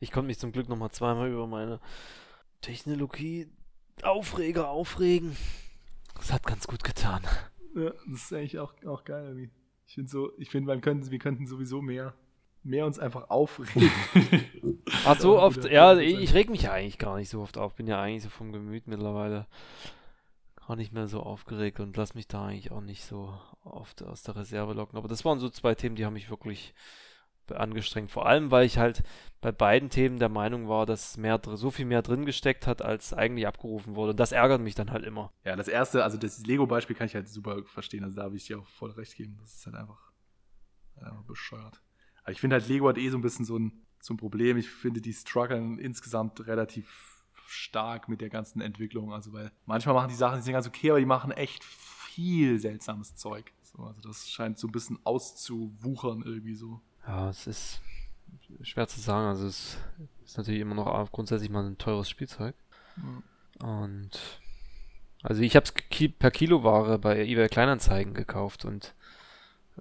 Ich konnte mich zum Glück nochmal zweimal über meine Technologie Aufreger aufregen. Das hat ganz gut getan. Ja, das ist eigentlich auch, auch geil irgendwie. Ich finde so, ich finde, man könnte, wir könnten sowieso mehr, mehr uns einfach aufregen. Ach so oft, ja, ich, ich reg mich ja eigentlich gar nicht so oft auf. Bin ja eigentlich so vom Gemüt mittlerweile gar nicht mehr so aufgeregt und lass mich da eigentlich auch nicht so oft aus der Reserve locken. Aber das waren so zwei Themen, die haben mich wirklich angestrengt. Vor allem, weil ich halt bei beiden Themen der Meinung war, dass mehr so viel mehr drin gesteckt hat, als eigentlich abgerufen wurde. Und das ärgert mich dann halt immer. Ja, das erste, also das Lego-Beispiel kann ich halt super verstehen. Also da habe ich dir auch voll recht geben. Das ist halt einfach, einfach bescheuert. Aber ich finde halt, Lego hat eh so ein bisschen so ein, so ein Problem. Ich finde, die strugglen insgesamt relativ stark mit der ganzen Entwicklung. Also, weil manchmal machen die Sachen, die sind ganz okay, aber die machen echt viel seltsames Zeug. So, also das scheint so ein bisschen auszuwuchern irgendwie so. Ja, es ist schwer zu sagen. Also es ist natürlich immer noch grundsätzlich mal ein teures Spielzeug. Mhm. Und also ich habe es per Kiloware bei eBay Kleinanzeigen gekauft und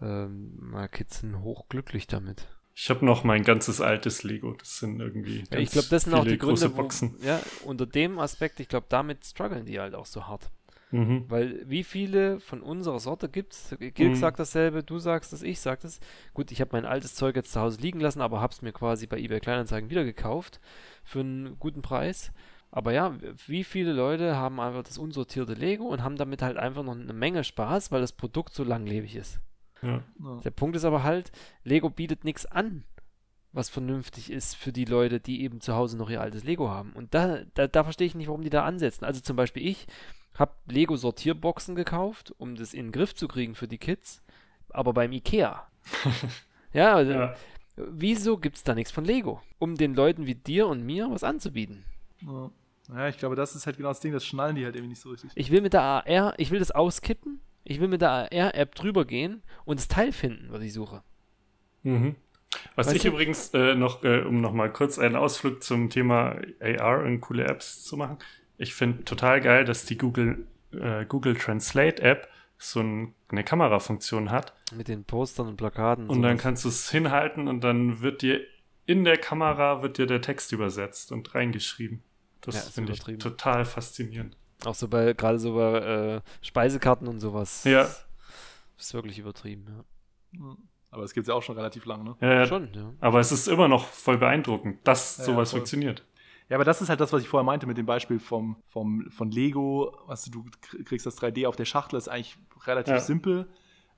ähm, meine Kids sind hochglücklich damit. Ich habe noch mein ganzes altes Lego. Das sind irgendwie ja, Ich glaube, das sind auch die Gründe, wo, ja, unter dem Aspekt, ich glaube, damit strugglen die halt auch so hart. Mhm. Weil wie viele von unserer Sorte gibt es? Gilg mhm. sagt dasselbe, du sagst das, ich sag das. Gut, ich habe mein altes Zeug jetzt zu Hause liegen lassen, aber habe es mir quasi bei eBay Kleinanzeigen wieder gekauft für einen guten Preis. Aber ja, wie viele Leute haben einfach das unsortierte Lego und haben damit halt einfach noch eine Menge Spaß, weil das Produkt so langlebig ist. Ja. Der Punkt ist aber halt, Lego bietet nichts an, was vernünftig ist für die Leute, die eben zu Hause noch ihr altes Lego haben. Und da, da, da verstehe ich nicht, warum die da ansetzen. Also zum Beispiel ich habe Lego Sortierboxen gekauft, um das in den Griff zu kriegen für die Kids, aber beim Ikea. ja, also, ja, wieso gibt es da nichts von Lego? Um den Leuten wie dir und mir was anzubieten. Ja. ja, ich glaube, das ist halt genau das Ding, das schnallen die halt irgendwie nicht so richtig. Ich will mit der AR, ich will das auskippen, ich will mit der AR-App drüber gehen und das Teil finden, was ich suche. Mhm. Was weißt ich du? übrigens äh, noch, äh, um nochmal kurz einen Ausflug zum Thema AR und coole Apps zu machen, ich finde total geil, dass die Google, äh, Google Translate App so ein, eine Kamerafunktion hat. Mit den Postern und Plakaten. Und, und dann kannst du es hinhalten und dann wird dir in der Kamera wird dir der Text übersetzt und reingeschrieben. Das ja, finde ich total faszinierend. Auch so bei, gerade so bei äh, Speisekarten und sowas. Ja. Das ist wirklich übertrieben, ja. Aber es gibt es ja auch schon relativ lange, ne? Ja, ja, schon, ja. Aber es ist immer noch voll beeindruckend, dass ja, sowas ja, funktioniert. Ja, aber das ist halt das, was ich vorher meinte mit dem Beispiel vom, vom, von Lego. Weißt du, du kriegst das 3D auf der Schachtel, ist eigentlich relativ ja. simpel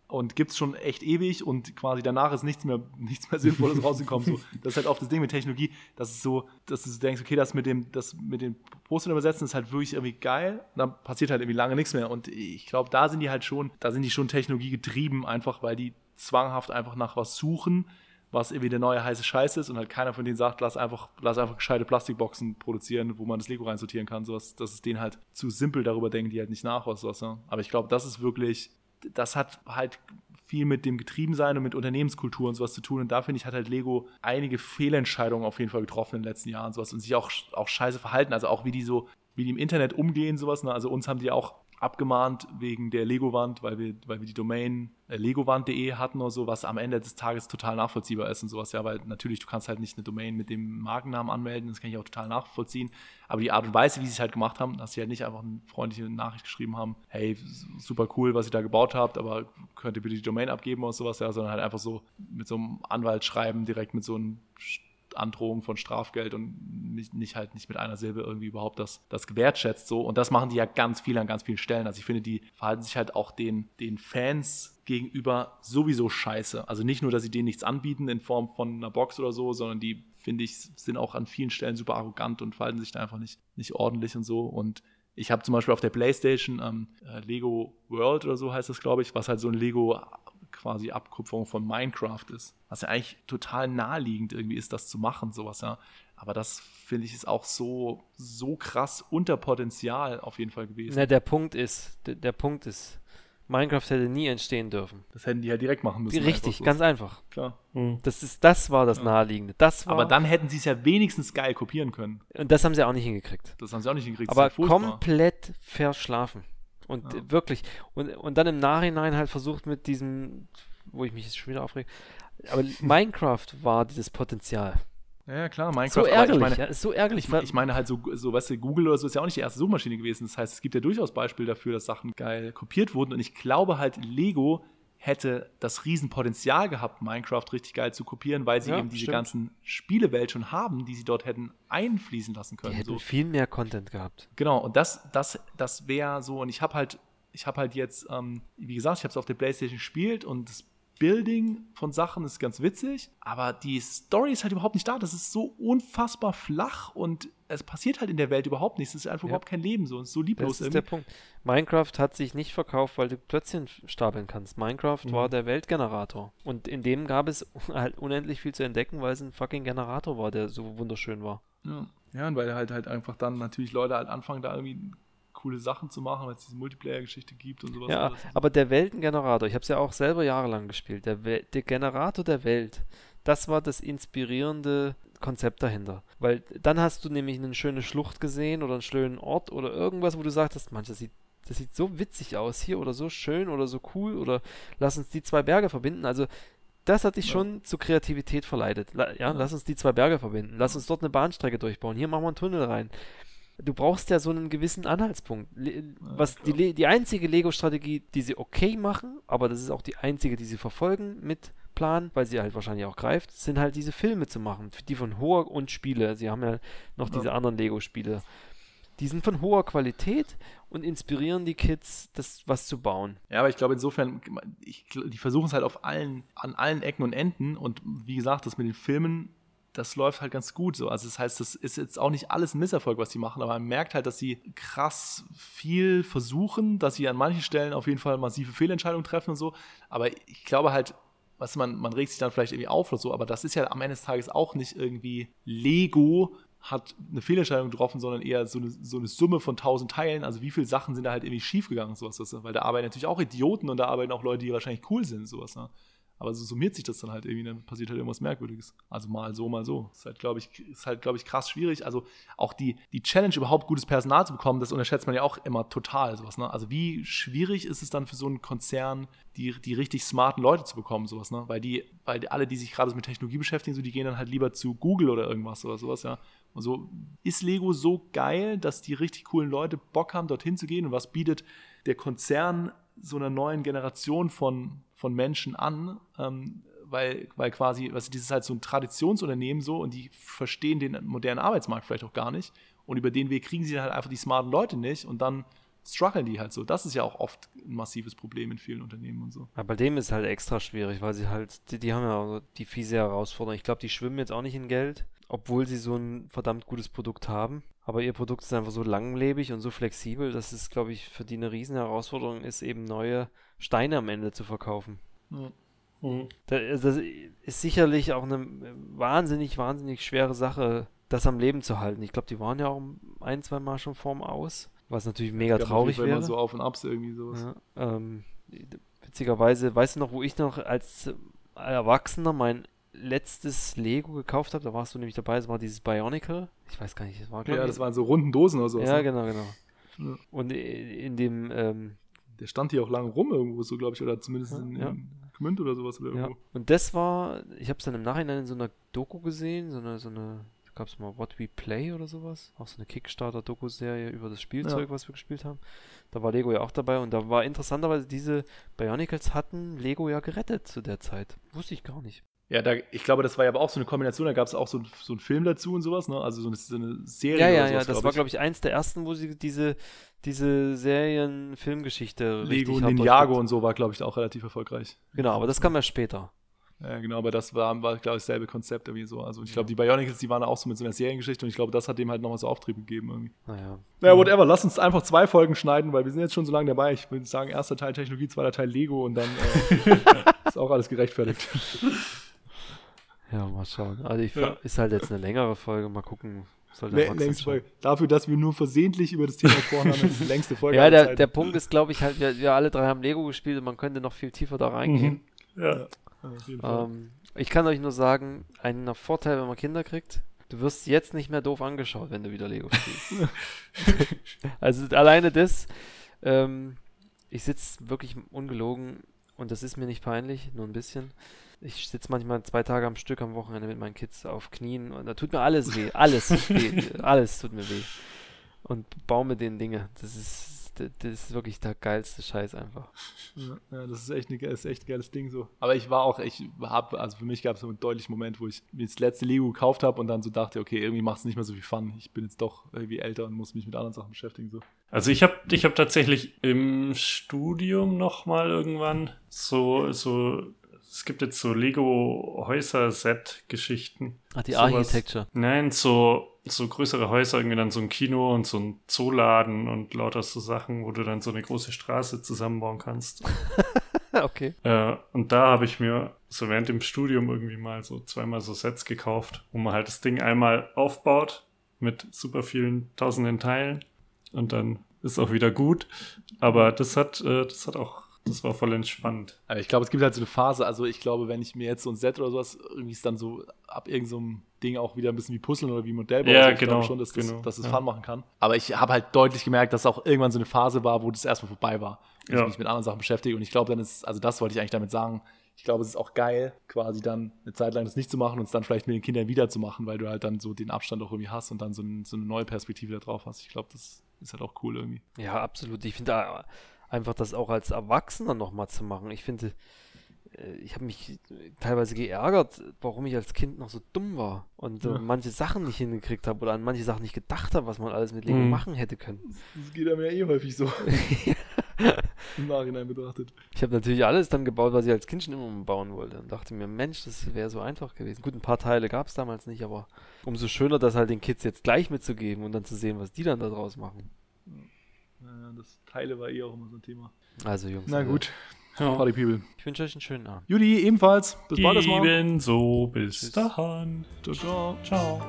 und gibt es schon echt ewig und quasi danach ist nichts mehr, nichts mehr Sinnvolles rausgekommen. So, das ist halt oft das Ding mit Technologie, dass es so, dass du denkst, okay, das mit dem, das mit den Postern übersetzen ist halt wirklich irgendwie geil. Und dann passiert halt irgendwie lange nichts mehr. Und ich glaube, da sind die halt schon, da sind die schon Technologie getrieben, einfach weil die zwanghaft einfach nach was suchen was irgendwie der neue heiße Scheiß ist und halt keiner von denen sagt, lass einfach, lass einfach gescheite Plastikboxen produzieren, wo man das Lego reinsortieren kann. Sowas, das ist denen halt zu simpel, darüber denken die halt nicht nach, was. Ja. Aber ich glaube, das ist wirklich, das hat halt viel mit dem Getriebensein und mit Unternehmenskultur und sowas zu tun. Und da finde ich, hat halt Lego einige Fehlentscheidungen auf jeden Fall getroffen in den letzten Jahren sowas und sich auch, auch scheiße verhalten. Also auch wie die so, wie die im Internet umgehen, sowas. Ne? Also uns haben die auch abgemahnt wegen der Lego-Wand, weil wir, weil wir die Domain äh, legowand.de hatten oder so, was am Ende des Tages total nachvollziehbar ist und sowas. Ja, weil natürlich, du kannst halt nicht eine Domain mit dem Markennamen anmelden, das kann ich auch total nachvollziehen. Aber die Art und Weise, wie sie es halt gemacht haben, dass sie halt nicht einfach eine freundliche Nachricht geschrieben haben, hey, super cool, was ihr da gebaut habt, aber könnt ihr bitte die Domain abgeben oder sowas, ja, sondern halt einfach so mit so einem Anwalt schreiben, direkt mit so einem Androhung von Strafgeld und nicht, nicht halt nicht mit einer Silbe irgendwie überhaupt das, das gewertschätzt so. Und das machen die ja ganz viel an ganz vielen Stellen. Also ich finde, die verhalten sich halt auch den, den Fans gegenüber sowieso scheiße. Also nicht nur, dass sie denen nichts anbieten in Form von einer Box oder so, sondern die, finde ich, sind auch an vielen Stellen super arrogant und verhalten sich da einfach nicht, nicht ordentlich und so. Und ich habe zum Beispiel auf der Playstation ähm, äh, Lego World oder so heißt das, glaube ich, was halt so ein Lego quasi Abkupferung von Minecraft ist. Was ja eigentlich total naheliegend irgendwie ist, das zu machen, sowas, ja. Aber das finde ich ist auch so, so krass unter Potenzial auf jeden Fall gewesen. Na, der Punkt ist, der, der Punkt ist, Minecraft hätte nie entstehen dürfen. Das hätten die ja direkt machen müssen. Richtig, einfach ganz einfach. Klar. Mhm. Das, ist, das war das ja. Naheliegende. Das war, Aber dann hätten sie es ja wenigstens geil kopieren können. Und das haben sie auch nicht hingekriegt. Das haben sie auch nicht hingekriegt. Aber komplett verschlafen. Und ja. wirklich, und, und dann im Nachhinein halt versucht mit diesem, wo ich mich jetzt schon wieder aufrege, aber Minecraft war dieses Potenzial. Ja, klar, Minecraft. So ärgerlich, ich meine, ja, ist so ärgerlich. Ich, ich, meine halt so, so, weißt du, Google oder so ist ja auch nicht die erste Suchmaschine gewesen. Das heißt, es gibt ja durchaus Beispiele dafür, dass Sachen geil kopiert wurden. Und ich glaube halt, Lego hätte das Riesenpotenzial gehabt, Minecraft richtig geil zu kopieren, weil sie ja, eben diese stimmt. ganzen Spielewelt schon haben, die sie dort hätten einfließen lassen können. Die hätten so. viel mehr Content gehabt. Genau, und das, das, das wäre so, und ich habe halt, ich habe halt jetzt, ähm, wie gesagt, ich habe es auf der Playstation gespielt und das Building von Sachen ist ganz witzig, aber die Story ist halt überhaupt nicht da. Das ist so unfassbar flach und es passiert halt in der Welt überhaupt nichts. Es ist einfach ja. überhaupt kein Leben so. Es ist so lieblos. Das ist irgendwie. der Punkt. Minecraft hat sich nicht verkauft, weil du Plötzchen stapeln kannst. Minecraft mhm. war der Weltgenerator. Und in dem gab es halt unendlich viel zu entdecken, weil es ein fucking Generator war, der so wunderschön war. Ja, ja und weil halt halt einfach dann natürlich Leute halt anfangen, da irgendwie coole Sachen zu machen, weil es diese Multiplayer-Geschichte gibt und sowas. Ja, alles. aber der Weltengenerator, ich habe es ja auch selber jahrelang gespielt, der, We der Generator der Welt, das war das inspirierende Konzept dahinter. Weil dann hast du nämlich eine schöne Schlucht gesehen oder einen schönen Ort oder irgendwas, wo du sagtest, manches sieht das sieht so witzig aus hier oder so schön oder so cool oder lass uns die zwei Berge verbinden. Also das hat dich ja. schon zu Kreativität verleitet. Ja, ja, lass uns die zwei Berge verbinden. Lass uns dort eine Bahnstrecke durchbauen. Hier machen wir einen Tunnel rein du brauchst ja so einen gewissen Anhaltspunkt. Was ja, die, die einzige Lego-Strategie, die sie okay machen, aber das ist auch die einzige, die sie verfolgen mit Plan, weil sie halt wahrscheinlich auch greift, sind halt diese Filme zu machen, die von hoher und Spiele. Sie haben ja noch ja. diese anderen Lego-Spiele. Die sind von hoher Qualität und inspirieren die Kids, das was zu bauen. Ja, aber ich glaube insofern, ich, die versuchen es halt auf allen, an allen Ecken und Enden und wie gesagt, das mit den Filmen das läuft halt ganz gut so. Also das heißt, das ist jetzt auch nicht alles ein Misserfolg, was sie machen, aber man merkt halt, dass sie krass viel versuchen, dass sie an manchen Stellen auf jeden Fall massive Fehlentscheidungen treffen und so. Aber ich glaube halt, was man, man regt sich dann vielleicht irgendwie auf oder so, aber das ist ja am Ende des Tages auch nicht irgendwie Lego hat eine Fehlentscheidung getroffen, sondern eher so eine, so eine Summe von tausend Teilen. Also wie viele Sachen sind da halt irgendwie schiefgegangen, sowas, weil da arbeiten natürlich auch Idioten und da arbeiten auch Leute, die wahrscheinlich cool sind, sowas. Ne? Aber so summiert sich das dann halt irgendwie, dann passiert halt irgendwas Merkwürdiges. Also mal so, mal so. Ist halt, glaube ich, ist halt, glaube ich, krass schwierig. Also auch die, die Challenge, überhaupt gutes Personal zu bekommen, das unterschätzt man ja auch immer total. Sowas, ne? Also wie schwierig ist es dann für so einen Konzern, die, die richtig smarten Leute zu bekommen, sowas, ne? Weil die, weil alle, die sich gerade mit Technologie beschäftigen, so, die gehen dann halt lieber zu Google oder irgendwas oder sowas, ja. Und ist Lego so geil, dass die richtig coolen Leute Bock haben, dorthin zu gehen und was bietet der Konzern so einer neuen Generation von von Menschen an, ähm, weil, weil quasi, also dieses halt so ein Traditionsunternehmen so und die verstehen den modernen Arbeitsmarkt vielleicht auch gar nicht. Und über den Weg kriegen sie dann halt einfach die smarten Leute nicht und dann strugglen die halt so. Das ist ja auch oft ein massives Problem in vielen Unternehmen und so. Ja, bei dem ist halt extra schwierig, weil sie halt, die, die haben ja die fiese Herausforderung. Ich glaube, die schwimmen jetzt auch nicht in Geld, obwohl sie so ein verdammt gutes Produkt haben. Aber ihr Produkt ist einfach so langlebig und so flexibel, dass es, glaube ich, für die eine riesen Herausforderung ist, eben neue Steine am Ende zu verkaufen. Ja. Mhm. Das, ist sicherlich auch eine wahnsinnig, wahnsinnig schwere Sache, das am Leben zu halten. Ich glaube, die waren ja auch ein, zwei Mal schon vorm Aus, was natürlich mega ja, traurig wäre. Immer so auf und abs irgendwie sowas. Ja, ähm, witzigerweise, weißt du noch, wo ich noch als Erwachsener mein letztes Lego gekauft habe, da warst du nämlich dabei, das war dieses Bionicle. Ich weiß gar nicht, das war Ja, das waren so runden Dosen oder so. Ja, ne? genau, genau. Ja. Und in dem. Ähm, der stand hier auch lange rum irgendwo, so glaube ich, oder zumindest ja, in, in ja. Gmünd oder sowas. Oder irgendwo. Und das war, ich habe es dann im Nachhinein in so einer Doku gesehen, so eine, so eine gab es mal What We Play oder sowas. Auch so eine Kickstarter-Doku-Serie über das Spielzeug, ja. was wir gespielt haben. Da war Lego ja auch dabei und da war interessanterweise diese Bionicles hatten Lego ja gerettet zu der Zeit. Wusste ich gar nicht. Ja, da, ich glaube, das war ja aber auch so eine Kombination, da gab es auch so, so einen Film dazu und sowas, ne? Also so eine, so eine Serie. Ja, ja, sowas, ja, das war, glaube ich, eins der ersten, wo sie diese, diese Serien-Filmgeschichte Lego Ninjago und so war, glaube ich, auch relativ erfolgreich. Genau, aber das kam ja später. Ja, genau, aber das war, war glaube ich, dasselbe Konzept irgendwie so. Also ich glaube, die Bionicles, die waren auch so mit so einer Seriengeschichte und ich glaube, das hat dem halt nochmal so Auftrieb gegeben irgendwie. Naja. Naja, whatever, lass uns einfach zwei Folgen schneiden, weil wir sind jetzt schon so lange dabei. Ich würde sagen, erster Teil Technologie, zweiter Teil Lego und dann äh, ist auch alles gerechtfertigt. Ja, mal schauen. Also ich, ja. ist halt jetzt eine längere Folge, mal gucken. Nee, längste Folge. Dafür, dass wir nur versehentlich über das Thema gesprochen haben, ist die längste Folge. ja, der, der Punkt ist, glaube ich, halt, wir, wir, alle drei haben Lego gespielt und man könnte noch viel tiefer da reingehen. Mhm. Ja. Ähm, ich kann euch nur sagen, ein Vorteil, wenn man Kinder kriegt, du wirst jetzt nicht mehr doof angeschaut, wenn du wieder Lego spielst. also alleine das, ähm, ich sitze wirklich ungelogen und das ist mir nicht peinlich, nur ein bisschen. Ich sitze manchmal zwei Tage am Stück am Wochenende mit meinen Kids auf Knien und da tut mir alles weh. Alles weh. Alles tut mir weh. Und baue mit den Dinge. Das ist das ist wirklich der geilste Scheiß einfach. Ja, ja das ist echt, eine, ist echt ein geiles Ding so. Aber ich war auch, ich habe, also für mich gab es so einen deutlichen Moment, wo ich mir das letzte Lego gekauft habe und dann so dachte, okay, irgendwie macht es nicht mehr so viel Fun. Ich bin jetzt doch irgendwie älter und muss mich mit anderen Sachen beschäftigen. So. Also ich habe ich hab tatsächlich im Studium nochmal irgendwann so, so es gibt jetzt so Lego-Häuser-Set-Geschichten. Ah, die Sowas. Architecture. Nein, so so größere Häuser, irgendwie dann so ein Kino und so ein Zooladen und lauter so Sachen, wo du dann so eine große Straße zusammenbauen kannst. okay. Äh, und da habe ich mir so während dem Studium irgendwie mal so zweimal so Sets gekauft, wo man halt das Ding einmal aufbaut mit super vielen tausenden Teilen und dann ist auch wieder gut. Aber das hat, äh, das hat auch das war voll entspannt. Aber ich glaube, es gibt halt so eine Phase, also ich glaube, wenn ich mir jetzt so ein Set oder sowas, irgendwie ist dann so ab irgendeinem so Ding auch wieder ein bisschen wie Puzzeln oder wie Modellbau. Ja, also ich genau. glaube schon, dass das, genau, dass das ja. Fun machen kann. Aber ich habe halt deutlich gemerkt, dass auch irgendwann so eine Phase war, wo das erstmal vorbei war. Und ja. ich mich mit anderen Sachen beschäftige. Und ich glaube, dann ist, also das wollte ich eigentlich damit sagen, ich glaube, es ist auch geil, quasi dann eine Zeit lang das nicht zu machen und es dann vielleicht mit den Kindern wieder zu machen, weil du halt dann so den Abstand auch irgendwie hast und dann so, ein, so eine neue Perspektive da drauf hast. Ich glaube, das ist halt auch cool irgendwie. Ja, absolut. Ich finde einfach das auch als Erwachsener nochmal zu machen. Ich finde, äh, ich habe mich teilweise geärgert, warum ich als Kind noch so dumm war und ja. manche Sachen nicht hingekriegt habe oder an manche Sachen nicht gedacht habe, was man alles mit Lego mhm. machen hätte können. Das geht einem ja eh häufig so. Im Nachhinein betrachtet. Ich habe natürlich alles dann gebaut, was ich als Kind schon immer bauen wollte und dachte mir, Mensch, das wäre so einfach gewesen. Gut, ein paar Teile gab es damals nicht, aber umso schöner, das halt den Kids jetzt gleich mitzugeben und dann zu sehen, was die dann daraus machen. Ja, das Teile war eh auch immer so ein Thema. Also Jungs. Na also, gut. Ja. Party People. Ich wünsche euch einen schönen Abend. Judy, ebenfalls. Bis bald Ebenso. Bis Tschüss. dahin. Ciao, ciao. Ciao.